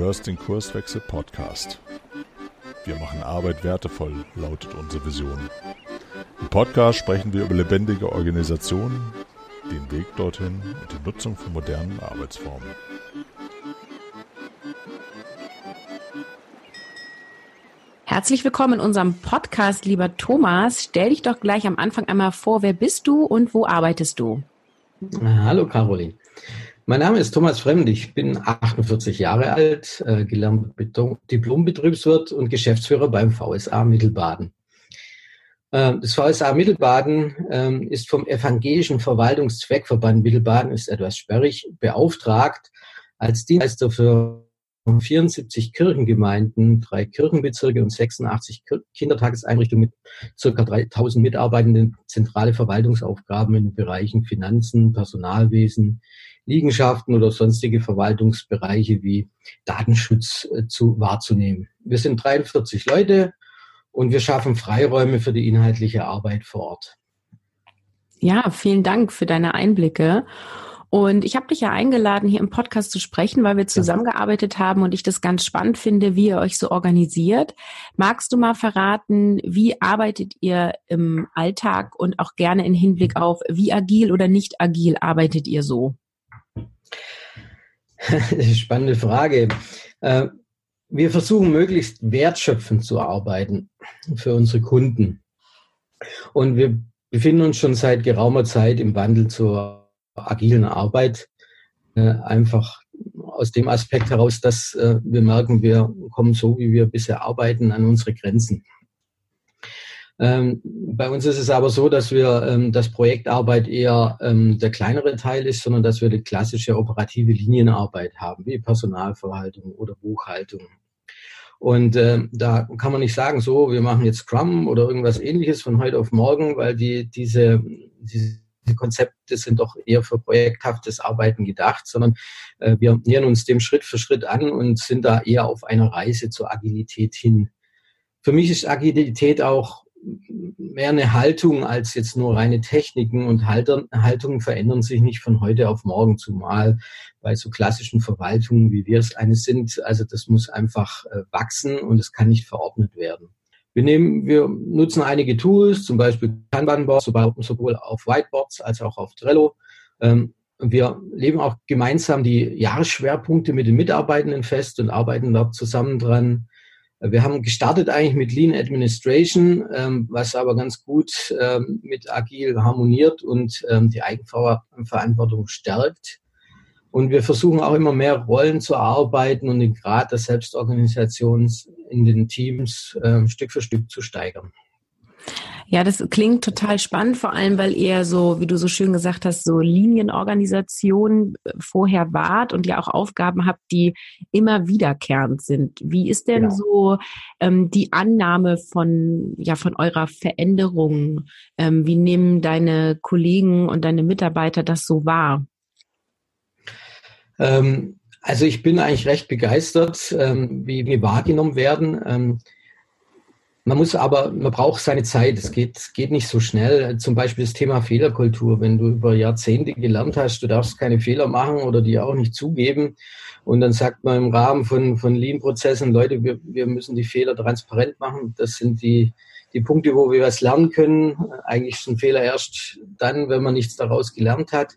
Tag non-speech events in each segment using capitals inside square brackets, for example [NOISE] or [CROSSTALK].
hörst den Kurswechsel Podcast. Wir machen Arbeit wertevoll, lautet unsere Vision. Im Podcast sprechen wir über lebendige Organisationen, den Weg dorthin und die Nutzung von modernen Arbeitsformen. Herzlich willkommen in unserem Podcast, lieber Thomas. Stell dich doch gleich am Anfang einmal vor, wer bist du und wo arbeitest du? Hallo Caroline. Mein Name ist Thomas Fremd. Ich bin 48 Jahre alt, äh, gelernt Diplombetriebswirt und Geschäftsführer beim VSA Mittelbaden. Äh, das VSA Mittelbaden äh, ist vom Evangelischen Verwaltungszweckverband Mittelbaden, ist etwas sperrig, beauftragt als Dienstleister für 74 Kirchengemeinden, drei Kirchenbezirke und 86 Kindertageseinrichtungen mit ca. 3000 Mitarbeitenden zentrale Verwaltungsaufgaben in den Bereichen Finanzen, Personalwesen, Liegenschaften oder sonstige Verwaltungsbereiche wie Datenschutz äh, zu wahrzunehmen. Wir sind 43 Leute und wir schaffen Freiräume für die inhaltliche Arbeit vor Ort. Ja, vielen Dank für deine Einblicke. Und ich habe dich ja eingeladen, hier im Podcast zu sprechen, weil wir zusammengearbeitet haben und ich das ganz spannend finde, wie ihr euch so organisiert. Magst du mal verraten, wie arbeitet ihr im Alltag und auch gerne in Hinblick auf, wie agil oder nicht agil arbeitet ihr so? [LAUGHS] Spannende Frage. Äh, wir versuchen möglichst wertschöpfend zu arbeiten für unsere Kunden. Und wir befinden uns schon seit geraumer Zeit im Wandel zur agilen Arbeit. Äh, einfach aus dem Aspekt heraus, dass äh, wir merken, wir kommen so, wie wir bisher arbeiten, an unsere Grenzen. Ähm, bei uns ist es aber so, dass wir ähm, das Projektarbeit eher ähm, der kleinere Teil ist, sondern dass wir die klassische operative Linienarbeit haben, wie Personalverwaltung oder Buchhaltung. Und äh, da kann man nicht sagen, so, wir machen jetzt Scrum oder irgendwas ähnliches von heute auf morgen, weil die, diese, diese Konzepte sind doch eher für projekthaftes Arbeiten gedacht, sondern äh, wir nähern uns dem Schritt für Schritt an und sind da eher auf einer Reise zur Agilität hin. Für mich ist Agilität auch mehr eine Haltung als jetzt nur reine Techniken und Haltungen verändern sich nicht von heute auf morgen, zumal bei so klassischen Verwaltungen, wie wir es eines sind. Also das muss einfach äh, wachsen und es kann nicht verordnet werden. Wir nehmen, wir nutzen einige Tools, zum Beispiel Kanban-Boards, sowohl auf Whiteboards als auch auf Trello. Ähm, wir leben auch gemeinsam die Jahresschwerpunkte mit den Mitarbeitenden fest und arbeiten dort zusammen dran. Wir haben gestartet eigentlich mit Lean Administration, ähm, was aber ganz gut ähm, mit Agil harmoniert und die Eigenverantwortung stärkt. Und wir versuchen auch immer mehr Rollen zu arbeiten und den Grad der Selbstorganisation in den Teams äh, Stück für Stück zu steigern. Ja, das klingt total spannend, vor allem, weil ihr so, wie du so schön gesagt hast, so Linienorganisation äh, vorher wart und ja auch Aufgaben habt, die immer wiederkehrend sind. Wie ist denn ja. so ähm, die Annahme von, ja, von eurer Veränderung? Ähm, wie nehmen deine Kollegen und deine Mitarbeiter das so wahr? Ähm, also ich bin eigentlich recht begeistert, ähm, wie wir wahrgenommen werden. Ähm, man muss aber, man braucht seine Zeit. Es geht, geht nicht so schnell. Zum Beispiel das Thema Fehlerkultur. Wenn du über Jahrzehnte gelernt hast, du darfst keine Fehler machen oder die auch nicht zugeben. Und dann sagt man im Rahmen von, von Lean-Prozessen, Leute, wir, wir müssen die Fehler transparent machen. Das sind die, die Punkte, wo wir was lernen können. Eigentlich ist ein Fehler erst dann, wenn man nichts daraus gelernt hat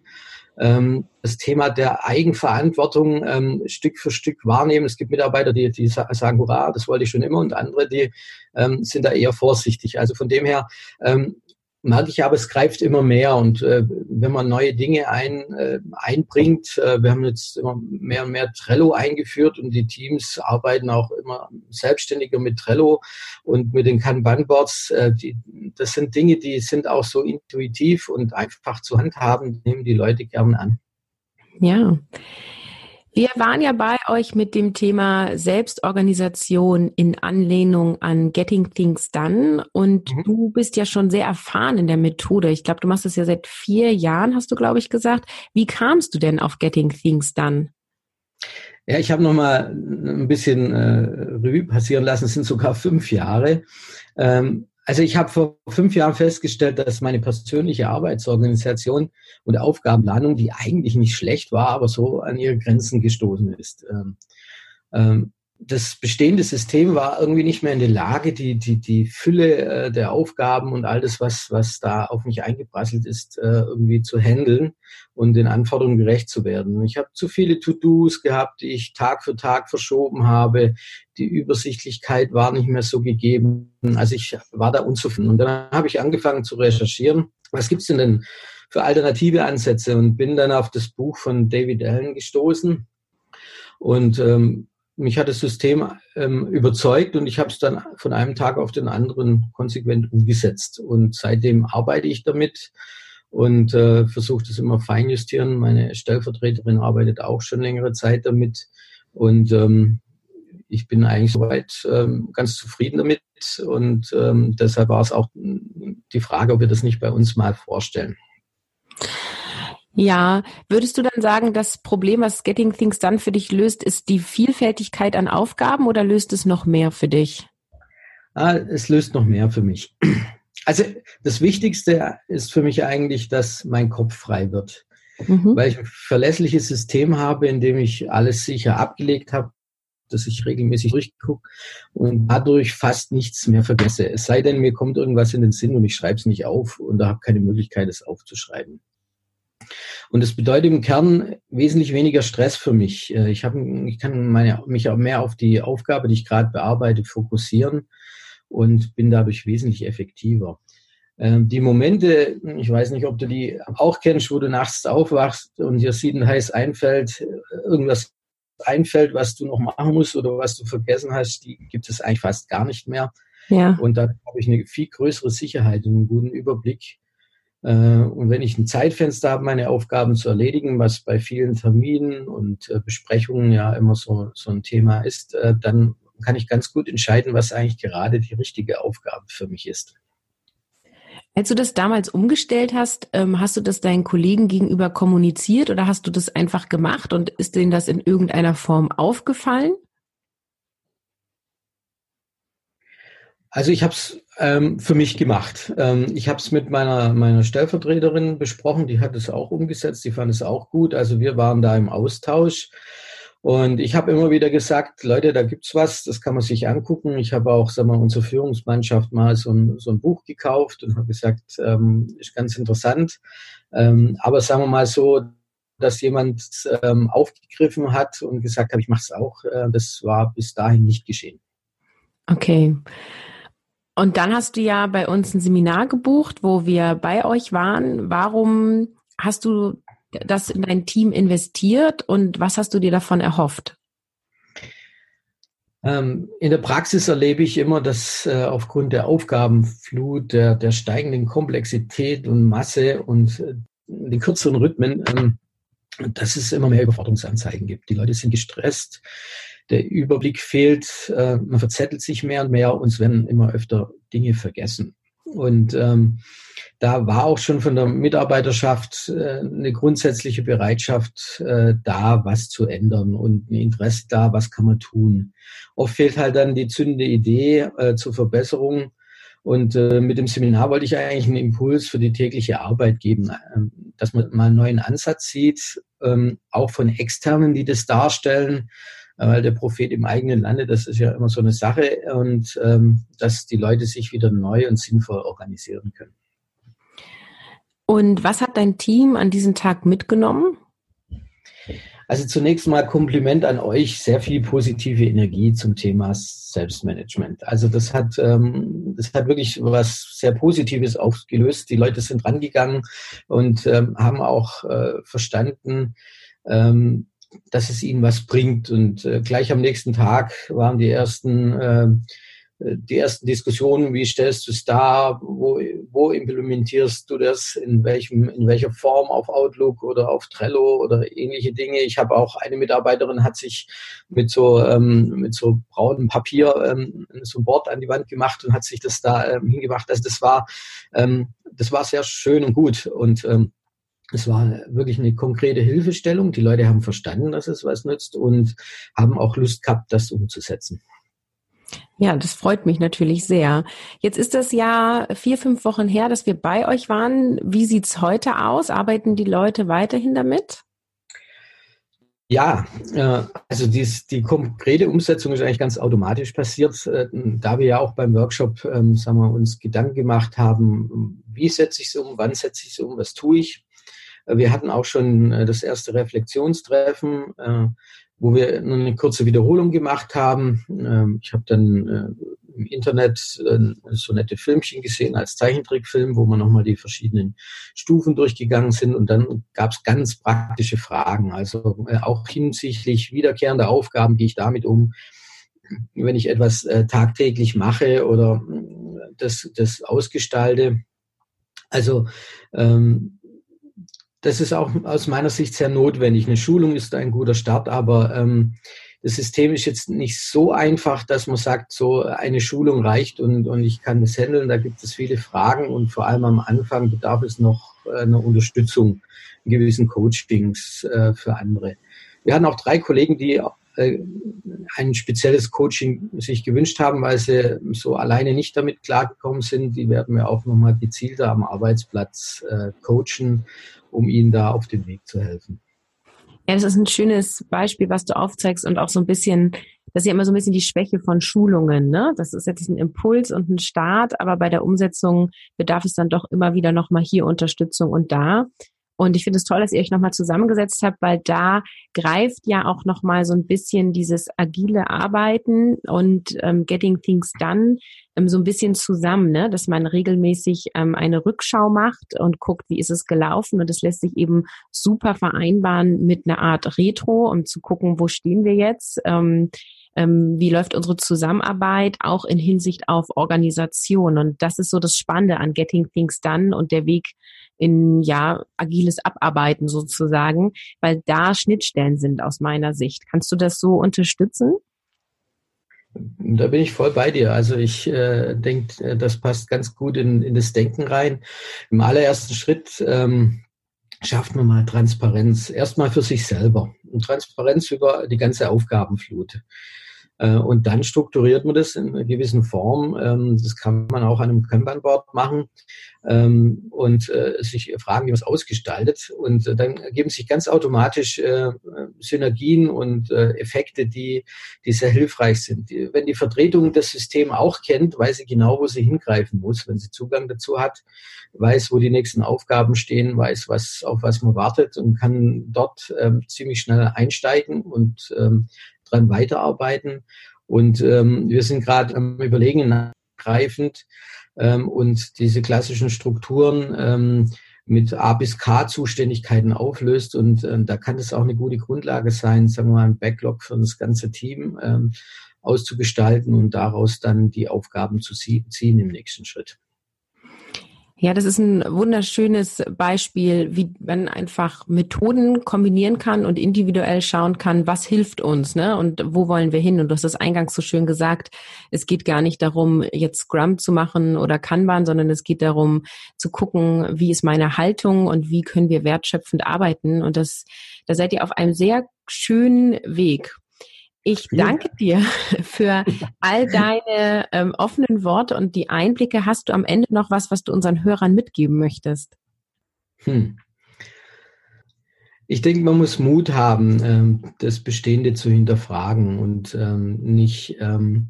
ähm, das Thema der Eigenverantwortung ähm, Stück für Stück wahrnehmen. Es gibt Mitarbeiter, die, die sagen, hurra, das wollte ich schon immer, und andere, die ähm, sind da eher vorsichtig. Also von dem her ähm, merke ich aber, es greift immer mehr. Und äh, wenn man neue Dinge ein, äh, einbringt, äh, wir haben jetzt immer mehr und mehr Trello eingeführt und die Teams arbeiten auch immer selbstständiger mit Trello und mit den Kanban-Boards. Äh, das sind Dinge, die sind auch so intuitiv und einfach zu handhaben, nehmen die Leute gern an. Ja. Wir waren ja bei euch mit dem Thema Selbstorganisation in Anlehnung an Getting Things Done und mhm. du bist ja schon sehr erfahren in der Methode. Ich glaube, du machst das ja seit vier Jahren, hast du, glaube ich, gesagt. Wie kamst du denn auf Getting Things Done? Ja, ich habe noch mal ein bisschen äh, Revue passieren lassen. Es sind sogar fünf Jahre. Ähm, also ich habe vor fünf Jahren festgestellt, dass meine persönliche Arbeitsorganisation und Aufgabenplanung, die eigentlich nicht schlecht war, aber so an ihre Grenzen gestoßen ist. Ähm, ähm, das bestehende System war irgendwie nicht mehr in der Lage, die, die, die Fülle äh, der Aufgaben und all das, was, was da auf mich eingeprasselt ist, äh, irgendwie zu handeln und den Anforderungen gerecht zu werden. Ich habe zu viele To-Dos gehabt, die ich Tag für Tag verschoben habe. Die Übersichtlichkeit war nicht mehr so gegeben. Also ich war da unzufrieden. Und dann habe ich angefangen zu recherchieren. Was gibt's denn denn für alternative Ansätze? Und bin dann auf das Buch von David Allen gestoßen. Und ähm, mich hat das System ähm, überzeugt und ich habe es dann von einem Tag auf den anderen konsequent umgesetzt. Und seitdem arbeite ich damit und äh, versuche das immer feinjustieren. Meine Stellvertreterin arbeitet auch schon längere Zeit damit und ähm, ich bin eigentlich soweit ähm, ganz zufrieden damit und ähm, deshalb war es auch die Frage, ob wir das nicht bei uns mal vorstellen. Ja, würdest du dann sagen, das Problem, was Getting Things Done für dich löst, ist die Vielfältigkeit an Aufgaben oder löst es noch mehr für dich? Ah, es löst noch mehr für mich. Also das Wichtigste ist für mich eigentlich, dass mein Kopf frei wird. Mhm. Weil ich ein verlässliches System habe, in dem ich alles sicher abgelegt habe, dass ich regelmäßig durchgucke und dadurch fast nichts mehr vergesse. Es sei denn, mir kommt irgendwas in den Sinn und ich schreibe es nicht auf und da habe keine Möglichkeit, es aufzuschreiben. Und das bedeutet im Kern wesentlich weniger Stress für mich. Äh, ich, hab, ich kann meine, mich auch mehr auf die Aufgabe, die ich gerade bearbeite, fokussieren und bin dadurch wesentlich effektiver. Ähm, die Momente, ich weiß nicht, ob du die auch kennst, wo du nachts aufwachst und dir sieht ein heiß einfällt, äh, irgendwas einfällt, was du noch machen musst oder was du vergessen hast, die gibt es eigentlich fast gar nicht mehr. Ja. Und da habe ich eine viel größere Sicherheit und einen guten Überblick. Äh, und wenn ich ein Zeitfenster habe, meine Aufgaben zu erledigen, was bei vielen Terminen und äh, Besprechungen ja immer so, so ein Thema ist, äh, dann kann ich ganz gut entscheiden, was eigentlich gerade die richtige Aufgabe für mich ist. Als du das damals umgestellt hast, ähm, hast du das deinen Kollegen gegenüber kommuniziert oder hast du das einfach gemacht und ist denen das in irgendeiner Form aufgefallen? Also ich habe es ähm, für mich gemacht. Ähm, ich habe es mit meiner, meiner Stellvertreterin besprochen, die hat es auch umgesetzt, die fand es auch gut. Also wir waren da im Austausch. Und ich habe immer wieder gesagt, Leute, da gibt's was, das kann man sich angucken. Ich habe auch, sag mal, unsere Führungsmannschaft mal so ein, so ein Buch gekauft und habe gesagt, ähm, ist ganz interessant. Ähm, aber sagen wir mal so, dass jemand ähm, aufgegriffen hat und gesagt hat, ich mache es auch, äh, das war bis dahin nicht geschehen. Okay. Und dann hast du ja bei uns ein Seminar gebucht, wo wir bei euch waren. Warum hast du das in dein Team investiert und was hast du dir davon erhofft? Ähm, in der Praxis erlebe ich immer, dass äh, aufgrund der Aufgabenflut, der, der steigenden Komplexität und Masse und äh, den kürzeren Rhythmen, ähm, dass es immer mehr Überforderungsanzeigen gibt. Die Leute sind gestresst, der Überblick fehlt, äh, man verzettelt sich mehr und mehr und es werden immer öfter Dinge vergessen. Und ähm, da war auch schon von der Mitarbeiterschaft äh, eine grundsätzliche Bereitschaft äh, da, was zu ändern und ein Interesse da, was kann man tun. Oft fehlt halt dann die zündende Idee äh, zur Verbesserung. Und äh, mit dem Seminar wollte ich eigentlich einen Impuls für die tägliche Arbeit geben, äh, dass man mal einen neuen Ansatz sieht, ähm, auch von Externen, die das darstellen, weil der Prophet im eigenen Lande, das ist ja immer so eine Sache und ähm, dass die Leute sich wieder neu und sinnvoll organisieren können. Und was hat dein Team an diesem Tag mitgenommen? Also zunächst mal Kompliment an euch, sehr viel positive Energie zum Thema Selbstmanagement. Also das hat, ähm, das hat wirklich was sehr Positives aufgelöst. Die Leute sind rangegangen und ähm, haben auch äh, verstanden, ähm, dass es ihnen was bringt. Und äh, gleich am nächsten Tag waren die ersten, äh, die ersten Diskussionen, wie stellst du es dar, wo, wo implementierst du das, in, welchem, in welcher Form auf Outlook oder auf Trello oder ähnliche Dinge. Ich habe auch eine Mitarbeiterin hat sich mit so, ähm, mit so braunem Papier ähm, so ein Board an die Wand gemacht und hat sich das da ähm, hingemacht. Also das war, ähm, das war sehr schön und gut. Und ähm, es war wirklich eine konkrete Hilfestellung. Die Leute haben verstanden, dass es was nützt und haben auch Lust gehabt, das umzusetzen. Ja, das freut mich natürlich sehr. Jetzt ist das ja vier, fünf Wochen her, dass wir bei euch waren. Wie sieht's heute aus? Arbeiten die Leute weiterhin damit? Ja, äh, also dies, die konkrete Umsetzung ist eigentlich ganz automatisch passiert, äh, da wir ja auch beim Workshop ähm, sagen wir, uns Gedanken gemacht haben, wie setze ich es um, wann setze ich es um, was tue ich. Äh, wir hatten auch schon das erste Reflexionstreffen, wo wir eine kurze Wiederholung gemacht haben. Ähm, ich habe dann im Internet äh, so nette Filmchen gesehen als Zeichentrickfilm, wo wir nochmal die verschiedenen Stufen durchgegangen sind und dann gab es ganz praktische Fragen. Also äh, auch hinsichtlich wiederkehrender Aufgaben gehe ich damit um, wenn ich etwas äh, tagtäglich mache oder das, das ausgestalte. Also ähm, das ist auch aus meiner Sicht sehr notwendig. Eine Schulung ist ein guter Start, aber ähm, das System ist jetzt nicht so einfach, dass man sagt, so eine Schulung reicht und, und ich kann das handeln. Da gibt es viele Fragen und vor allem am Anfang bedarf es noch äh, einer Unterstützung gewissen Coachings äh, für andere. Wir hatten auch drei Kollegen, die ein spezielles Coaching sich gewünscht haben, weil sie so alleine nicht damit klargekommen sind. Die werden wir auch nochmal gezielter am Arbeitsplatz äh, coachen, um ihnen da auf dem Weg zu helfen. Ja, das ist ein schönes Beispiel, was du aufzeigst und auch so ein bisschen, das ist ja immer so ein bisschen die Schwäche von Schulungen, ne? Das ist jetzt ein Impuls und ein Start, aber bei der Umsetzung bedarf es dann doch immer wieder nochmal hier Unterstützung und da. Und ich finde es toll, dass ihr euch nochmal zusammengesetzt habt, weil da greift ja auch nochmal so ein bisschen dieses agile Arbeiten und ähm, Getting Things Done ähm, so ein bisschen zusammen, ne? dass man regelmäßig ähm, eine Rückschau macht und guckt, wie ist es gelaufen. Und das lässt sich eben super vereinbaren mit einer Art Retro, um zu gucken, wo stehen wir jetzt. Ähm, ähm, wie läuft unsere Zusammenarbeit auch in Hinsicht auf Organisation. Und das ist so das Spannende an Getting Things Done und der Weg in ja agiles Abarbeiten sozusagen, weil da Schnittstellen sind aus meiner Sicht. Kannst du das so unterstützen? Da bin ich voll bei dir. Also ich äh, denke, äh, das passt ganz gut in, in das Denken rein. Im allerersten Schritt ähm, schafft man mal Transparenz. Erstmal für sich selber. Und Transparenz über die ganze Aufgabenflut. Äh, und dann strukturiert man das in einer gewissen Form. Ähm, das kann man auch an einem Kanban-Board machen ähm, und äh, sich fragen, wie man es ausgestaltet. Und äh, dann ergeben sich ganz automatisch Synergien und Effekte, die, die sehr hilfreich sind. Wenn die Vertretung das System auch kennt, weiß sie genau, wo sie hingreifen muss, wenn sie Zugang dazu hat, weiß, wo die nächsten Aufgaben stehen, weiß, was, auf was man wartet und kann dort ähm, ziemlich schnell einsteigen und dran weiterarbeiten. Und ähm, wir sind gerade am Überlegen greifend ähm, und diese klassischen Strukturen ähm, mit A bis K Zuständigkeiten auflöst. Und ähm, da kann es auch eine gute Grundlage sein, sagen wir mal, ein Backlog für das ganze Team ähm, auszugestalten und daraus dann die Aufgaben zu ziehen im nächsten Schritt. Ja, das ist ein wunderschönes Beispiel, wie man einfach Methoden kombinieren kann und individuell schauen kann, was hilft uns, ne? Und wo wollen wir hin? Und du hast das eingangs so schön gesagt. Es geht gar nicht darum, jetzt Scrum zu machen oder Kanban, sondern es geht darum, zu gucken, wie ist meine Haltung und wie können wir wertschöpfend arbeiten. Und das, da seid ihr auf einem sehr schönen Weg. Ich danke dir [LAUGHS] für all deine ähm, offenen Worte und die Einblicke. Hast du am Ende noch was, was du unseren Hörern mitgeben möchtest? Hm. Ich denke, man muss Mut haben, ähm, das Bestehende zu hinterfragen und ähm, nicht ähm,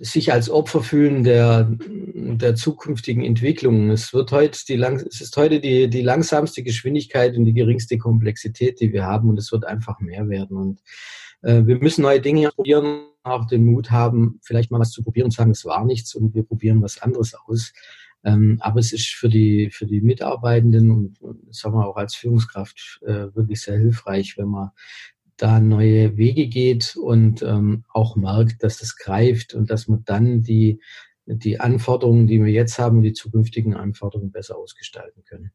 sich als Opfer fühlen der, der zukünftigen Entwicklung. Es wird heute die lang, es ist heute die, die langsamste Geschwindigkeit und die geringste Komplexität, die wir haben, und es wird einfach mehr werden. Und äh, wir müssen neue Dinge probieren, auch den Mut haben, vielleicht mal was zu probieren und sagen, es war nichts und wir probieren was anderes aus. Ähm, aber es ist für die, für die Mitarbeitenden und, und sagen wir auch als Führungskraft äh, wirklich sehr hilfreich, wenn man da neue Wege geht und ähm, auch merkt, dass es greift und dass man dann die, die Anforderungen, die wir jetzt haben, die zukünftigen Anforderungen besser ausgestalten können.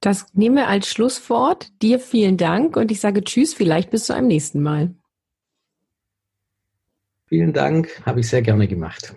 Das nehmen wir als Schlusswort. Dir vielen Dank und ich sage Tschüss, vielleicht bis zu einem nächsten Mal. Vielen Dank, habe ich sehr gerne gemacht.